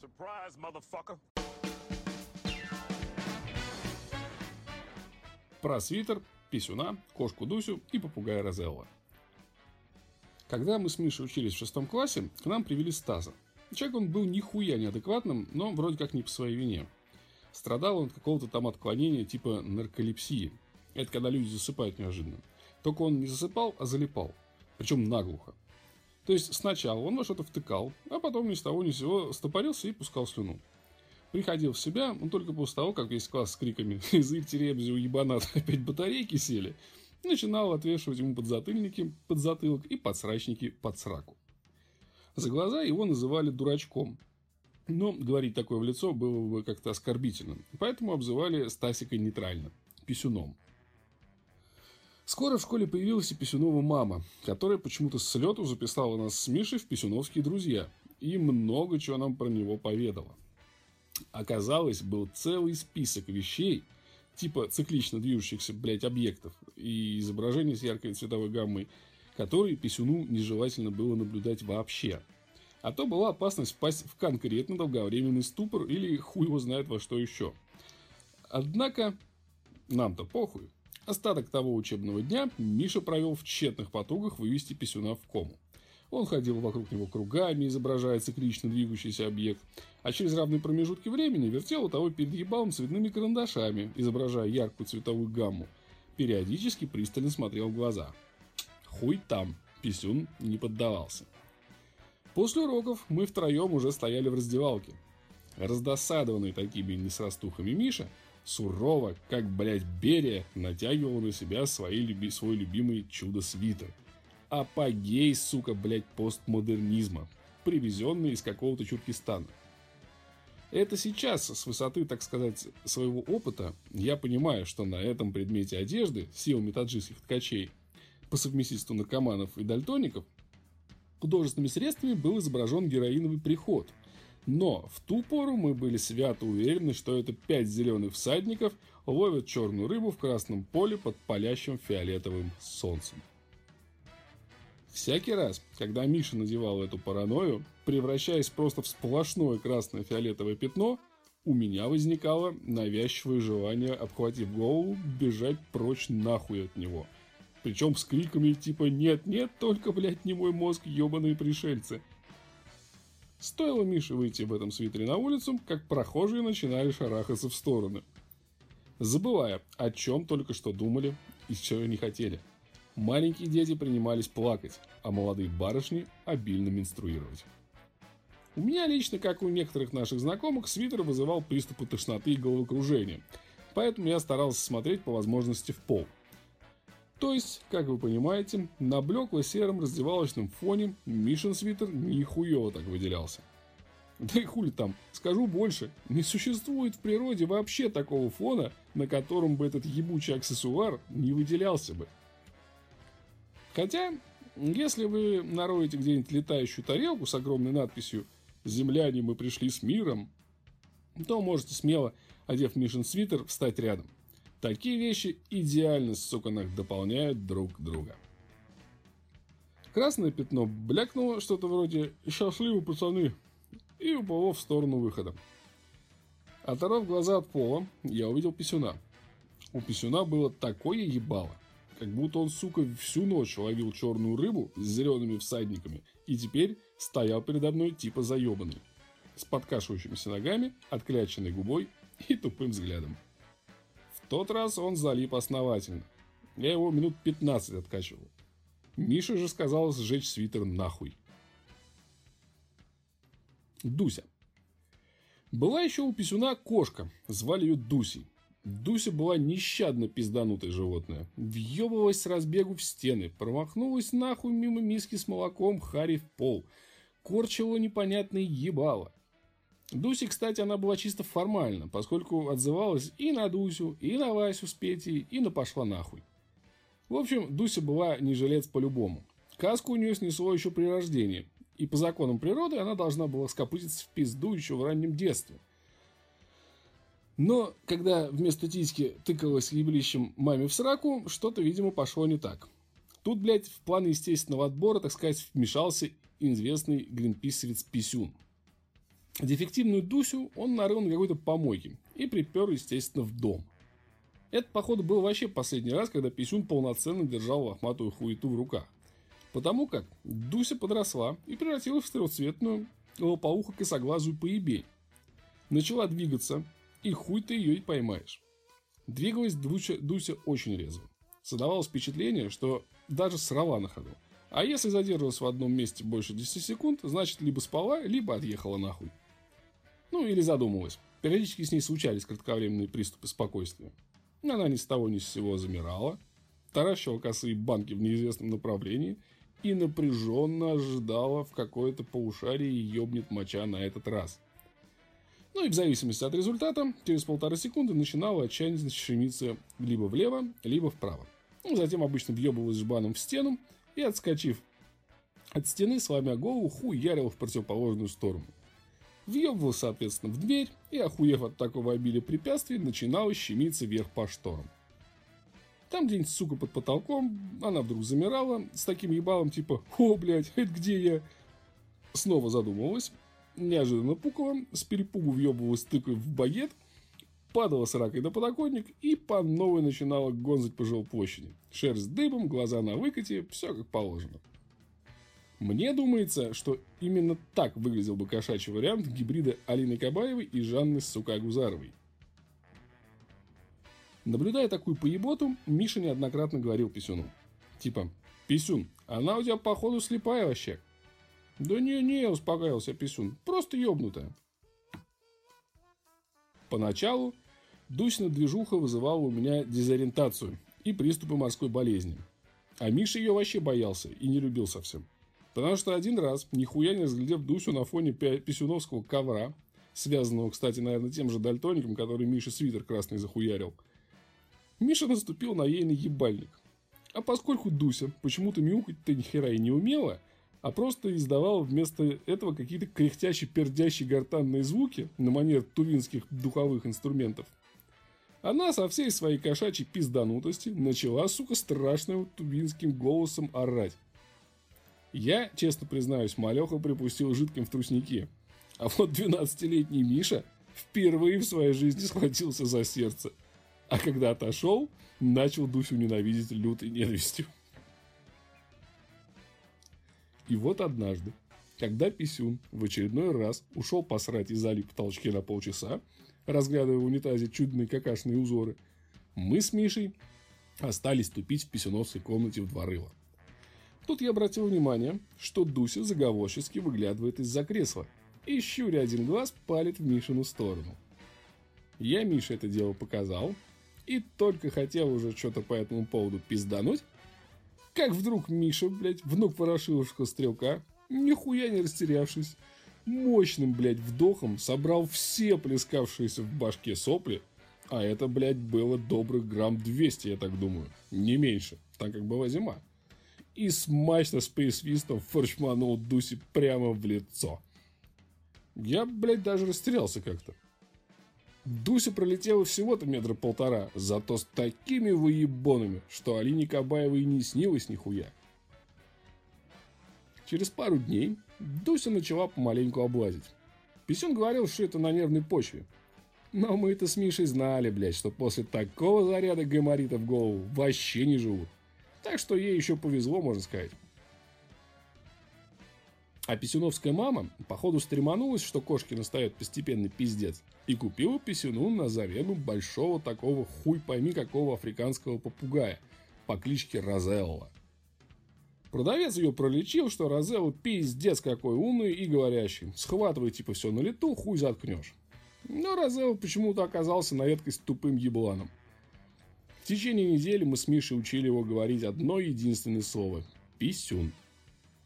Surprise, motherfucker. Про свитер, писюна, кошку Дусю и попугая Розелла. Когда мы с Мишей учились в шестом классе, к нам привели Стаза. Человек он был нихуя неадекватным, но вроде как не по своей вине. Страдал он от какого-то там отклонения типа нарколепсии. Это когда люди засыпают неожиданно. Только он не засыпал, а залипал. Причем наглухо. То есть сначала он во что-то втыкал, а потом ни с того ни с сего стопорился и пускал слюну. Приходил в себя он только после того, как весь класс с криками «Язык теребзю, ебанат, опять батарейки сели!» начинал отвешивать ему подзатыльники под затылок и подсрачники под сраку. За глаза его называли дурачком. Но говорить такое в лицо было бы как-то оскорбительно. Поэтому обзывали Стасика нейтрально – писюном. Скоро в школе появилась и Писюнова мама, которая почему-то с лету записала нас с Мишей в писюновские друзья и много чего нам про него поведала. Оказалось, был целый список вещей, типа циклично движущихся, блядь, объектов и изображений с яркой цветовой гаммой, которые писюну нежелательно было наблюдать вообще. А то была опасность впасть в конкретно долговременный ступор или хуй его знает во что еще. Однако, нам-то похуй. Остаток того учебного дня Миша провел в тщетных потугах вывести писюна в кому. Он ходил вокруг него кругами, изображая циклично двигающийся объект, а через равные промежутки времени вертел у того перед ебалом цветными карандашами, изображая яркую цветовую гамму. Периодически пристально смотрел в глаза. Хуй там, писюн не поддавался. После уроков мы втроем уже стояли в раздевалке. Раздосадованный такими несрастухами Миша сурово, как, блядь, Берия, натягивал на себя свои, люби, свой любимый чудо-свитер. Апогей, сука, блядь, постмодернизма, привезенный из какого-то Чуркистана. Это сейчас, с высоты, так сказать, своего опыта, я понимаю, что на этом предмете одежды силами таджикских ткачей, по совместительству наркоманов и дальтоников, художественными средствами был изображен героиновый приход – но в ту пору мы были свято уверены, что это пять зеленых всадников ловят черную рыбу в красном поле под палящим фиолетовым солнцем. Всякий раз, когда Миша надевал эту паранойю, превращаясь просто в сплошное красное фиолетовое пятно, у меня возникало навязчивое желание, обхватив голову, бежать прочь нахуй от него. Причем с криками типа «Нет-нет, только, блядь, не мой мозг, ебаные пришельцы!» Стоило Мише выйти в этом свитере на улицу, как прохожие начинали шарахаться в стороны. Забывая, о чем только что думали и чего не хотели. Маленькие дети принимались плакать, а молодые барышни обильно менструировать. У меня лично, как у некоторых наших знакомых, свитер вызывал приступы тошноты и головокружения, поэтому я старался смотреть по возможности в пол – то есть, как вы понимаете, на блекло-сером раздевалочном фоне Мишин свитер нихуево так выделялся. Да и хули там, скажу больше, не существует в природе вообще такого фона, на котором бы этот ебучий аксессуар не выделялся бы. Хотя, если вы нароете где-нибудь летающую тарелку с огромной надписью «Земляне, мы пришли с миром», то можете смело, одев Мишин свитер, встать рядом. Такие вещи идеально, сука, дополняют друг друга. Красное пятно блякнуло что-то вроде «Счастливы, пацаны!» и уплыло в сторону выхода. Оторвав глаза от пола, я увидел писюна. У писюна было такое ебало, как будто он, сука, всю ночь ловил черную рыбу с зелеными всадниками и теперь стоял передо мной типа заебанный, с подкашивающимися ногами, откляченной губой и тупым взглядом тот раз он залип основательно. Я его минут 15 откачивал. Миша же сказал сжечь свитер нахуй. Дуся. Была еще у писюна кошка. Звали ее Дусей. Дуся была нещадно пизданутое животное. Въебывалась с разбегу в стены. Промахнулась нахуй мимо миски с молоком Хари в пол. Корчила непонятное ебало. Дуси, кстати, она была чисто формально, поскольку отзывалась и на Дусю, и на Васю с Петей, и на пошла нахуй. В общем, Дуся была не жилец по-любому. Каску у нее снесло еще при рождении, и по законам природы она должна была скопытиться в пизду еще в раннем детстве. Но, когда вместо титьки тыкалась еблищем маме в сраку, что-то, видимо, пошло не так. Тут, блядь, в план естественного отбора, так сказать, вмешался известный гринписовец Писюн. Дефективную Дусю он нарыл на какой-то помойке и припер, естественно, в дом. Это, походу, был вообще последний раз, когда Писюн полноценно держал лохматую хуету в руках. Потому как Дуся подросла и превратилась в трехцветную лопоухо косоглазую поебень. Начала двигаться, и хуй ты ее и поймаешь. Двигалась Дуся, Дуся очень резво. Создавалось впечатление, что даже срала на ходу. А если задерживалась в одном месте больше 10 секунд, значит, либо спала, либо отъехала нахуй. Ну, или задумалась. Периодически с ней случались кратковременные приступы спокойствия. Она ни с того ни с сего замирала, таращила косые банки в неизвестном направлении и напряженно ожидала, в какое-то полушарие ёбнет моча на этот раз. Ну и в зависимости от результата, через полторы секунды начинала отчаянно щемиться либо влево, либо вправо. Ну, затем обычно въебывалась жбаном в стену и, отскочив от стены, сломя голову, хуярила в противоположную сторону. Въебывал, соответственно, в дверь и, охуев от такого обилия препятствий, начинала щемиться вверх по шторам. Там где-нибудь, сука, под потолком, она вдруг замирала с таким ебалом, типа «О, блядь, это где я?» Снова задумывалась, неожиданно пукала, с перепугу въебывалась тыкой в багет – падала с ракой на подоконник и по новой начинала гонзать по жилплощади. Шерсть дыбом, глаза на выкате, все как положено. Мне думается, что именно так выглядел бы кошачий вариант гибрида Алины Кабаевой и Жанны Сука Гузаровой. Наблюдая такую поеботу, Миша неоднократно говорил Писюну. Типа, Писюн, она у тебя походу слепая вообще. Да не-не, успокаивался Писюн, просто ёбнутая. Поначалу Дусина движуха вызывала у меня дезориентацию и приступы морской болезни. А Миша ее вообще боялся и не любил совсем. Потому что один раз, нихуя не разглядев Дусю на фоне писюновского ковра, связанного, кстати, наверное, тем же дальтоником, который Миша свитер красный захуярил, Миша наступил на ейный ебальник. А поскольку Дуся почему-то мяукать-то ни хера и не умела, а просто издавала вместо этого какие-то кряхтящие, пердящие гортанные звуки на манер тувинских духовых инструментов, она со всей своей кошачьей пизданутости начала, сука, страшным тубинским голосом орать. Я, честно признаюсь, малеха припустил жидким в труснике. А вот 12-летний Миша впервые в своей жизни схватился за сердце. А когда отошел, начал Дусю ненавидеть лютой ненавистью. И вот однажды, когда Писюн в очередной раз ушел посрать и залип в толчке на полчаса, разглядывая в унитазе чудные какашные узоры, мы с Мишей остались тупить в писюновской комнате в дворыло. Тут я обратил внимание, что Дуся заговорчески выглядывает из-за кресла и, щуря один глаз, палит в Мишину сторону. Я Мише это дело показал и только хотел уже что-то по этому поводу пиздануть, как вдруг Миша, блядь, внук Ворошиловского стрелка, нихуя не растерявшись, мощным, блядь, вдохом собрал все плескавшиеся в башке сопли, а это, блядь, было добрых грамм 200, я так думаю, не меньше, так как была зима. И смачно с присвистом форчманул Дуси прямо в лицо. Я, блядь, даже растерялся как-то. Дуся пролетела всего-то метра полтора, зато с такими выебонами, что Алине Кабаевой не снилось нихуя. Через пару дней Дуся начала помаленьку облазить. Писюн говорил, что это на нервной почве. Но мы это с Мишей знали, блядь, что после такого заряда гайморита в голову вообще не живут. Так что ей еще повезло, можно сказать. А писюновская мама, походу, стреманулась, что кошки настает постепенный пиздец, и купила писюну на замену большого такого хуй пойми какого африканского попугая по кличке Розелла. Продавец ее пролечил, что Розелла пиздец какой умный и говорящий. Схватывай типа все на лету, хуй заткнешь. Но Розелла почему-то оказался на редкость тупым ебланом. В течение недели мы с Мишей учили его говорить одно единственное слово – писюн.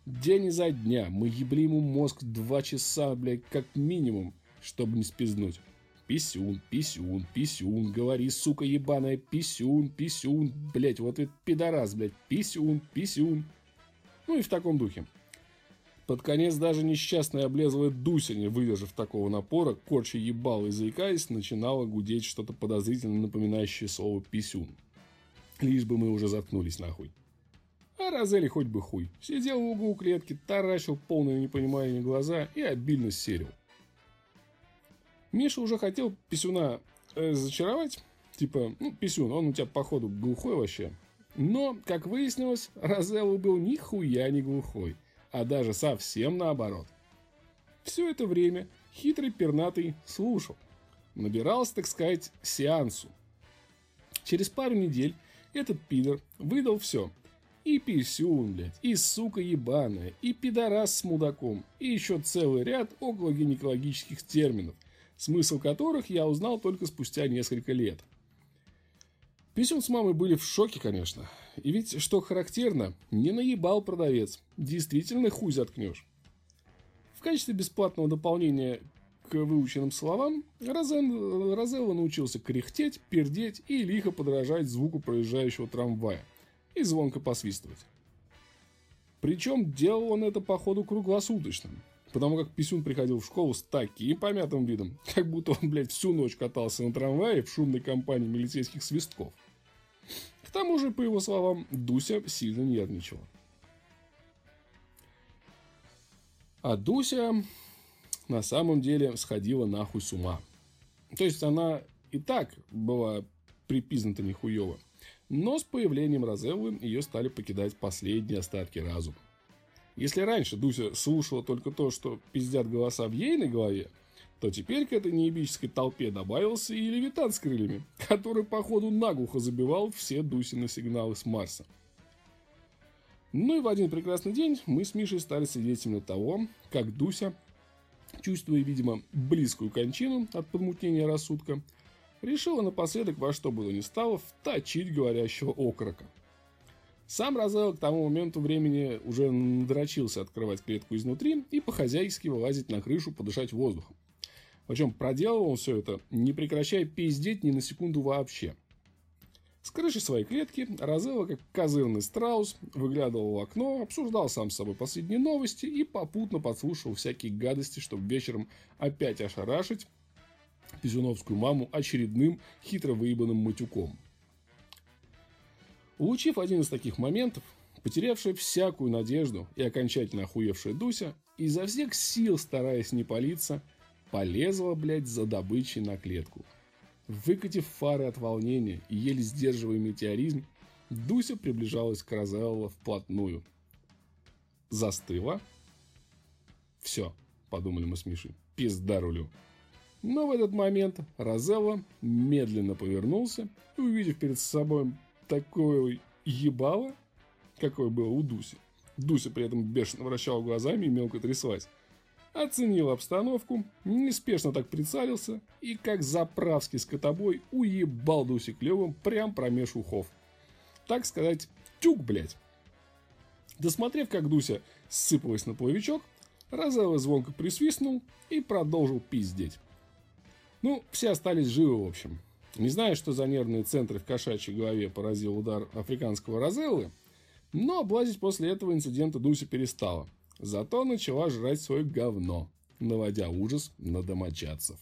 День изо дня мы ебли ему мозг два часа, блядь, как минимум, чтобы не спизнуть. Писюн, писюн, писюн, говори, сука ебаная, писюн, писюн, блядь, вот это пидорас, блядь, писюн, писюн. Ну и в таком духе. Под конец даже несчастная облезлая Дуся, не выдержав такого напора, корча ебал и заикаясь, начинала гудеть что-то подозрительно напоминающее слово «писюн». Лишь бы мы уже заткнулись нахуй. А Розели хоть бы хуй. Сидел в углу клетки, таращил полное непонимание глаза и обильно серил. Миша уже хотел писюна э, зачаровать. Типа, ну, писюн, он у тебя, походу, глухой вообще. Но, как выяснилось, Розелла был нихуя не глухой. А даже совсем наоборот. Все это время хитрый пернатый слушал. Набирался, так сказать, сеансу. Через пару недель этот пидор выдал все. И писюн, блядь, и сука ебаная, и пидорас с мудаком, и еще целый ряд около гинекологических терминов, смысл которых я узнал только спустя несколько лет. Писюн с мамой были в шоке, конечно. И ведь, что характерно, не наебал продавец. Действительно хуй заткнешь. В качестве бесплатного дополнения к выученным словам, Розен, Розелло научился кряхтеть, пердеть и лихо подражать звуку проезжающего трамвая и звонко посвистывать. Причем делал он это, походу, круглосуточно. Потому как Писюн приходил в школу с таким помятым видом, как будто он, блядь, всю ночь катался на трамвае в шумной компании милицейских свистков. К тому же, по его словам, Дуся сильно нервничала. А Дуся на самом деле сходила нахуй с ума. То есть она и так была припизнута нихуево. Но с появлением Розеллы ее стали покидать последние остатки разума. Если раньше Дуся слушала только то, что пиздят голоса в ейной голове, то теперь к этой неебической толпе добавился и левитан с крыльями, который, походу, наглухо забивал все Дусины сигналы с Марса. Ну и в один прекрасный день мы с Мишей стали свидетелями того, как Дуся, чувствуя, видимо, близкую кончину от подмутнения рассудка, решила напоследок во что бы то ни стало вточить говорящего окрока. Сам Розел к тому моменту времени уже надрочился открывать клетку изнутри и по-хозяйски вылазить на крышу подышать воздухом. Причем проделывал он все это, не прекращая пиздеть ни на секунду вообще. С крыши своей клетки Розелла, как козырный страус, выглядывал в окно, обсуждал сам с собой последние новости и попутно подслушивал всякие гадости, чтобы вечером опять ошарашить Пизюновскую маму очередным хитро выебанным матюком. Улучив один из таких моментов, потерявшая всякую надежду и окончательно охуевшая Дуся, изо всех сил, стараясь не палиться, полезла, блядь, за добычей на клетку. Выкатив фары от волнения и еле сдерживая метеоризм, Дуся приближалась к Розелло вплотную. Застыла. Все, подумали мы с Мишей, пизда рулю. Но в этот момент Розелло медленно повернулся и, увидев перед собой такое ебало, какое было у Дуси, Дуся при этом бешено вращала глазами и мелко тряслась, оценил обстановку, неспешно так прицелился и, как заправский скотобой, уебал Дуси клевым прям промеж ухов. Так сказать, тюк, блядь. Досмотрев, как Дуся сыпалась на плавичок, Розелло звонко присвистнул и продолжил пиздеть. Ну, все остались живы, в общем. Не знаю, что за нервные центры в кошачьей голове поразил удар африканского розеллы, но облазить после этого инцидента Дуся перестала. Зато начала жрать свое говно, наводя ужас на домочадцев.